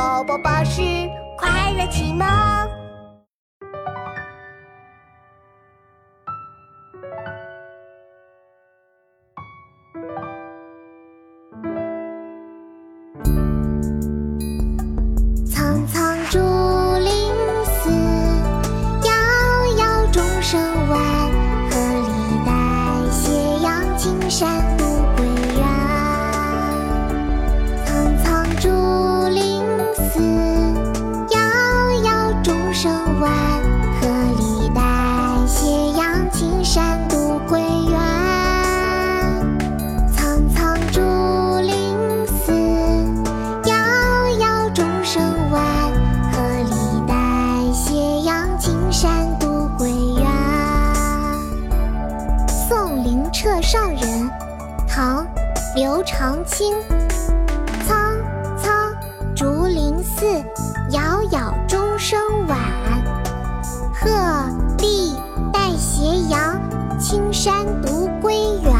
宝宝巴士声晚。鹤里带斜阳，青山渡归远。苍苍竹林寺，遥遥钟声晚。鹤里带斜阳，青山渡归远。送灵彻上人，唐·刘长卿。青山独归远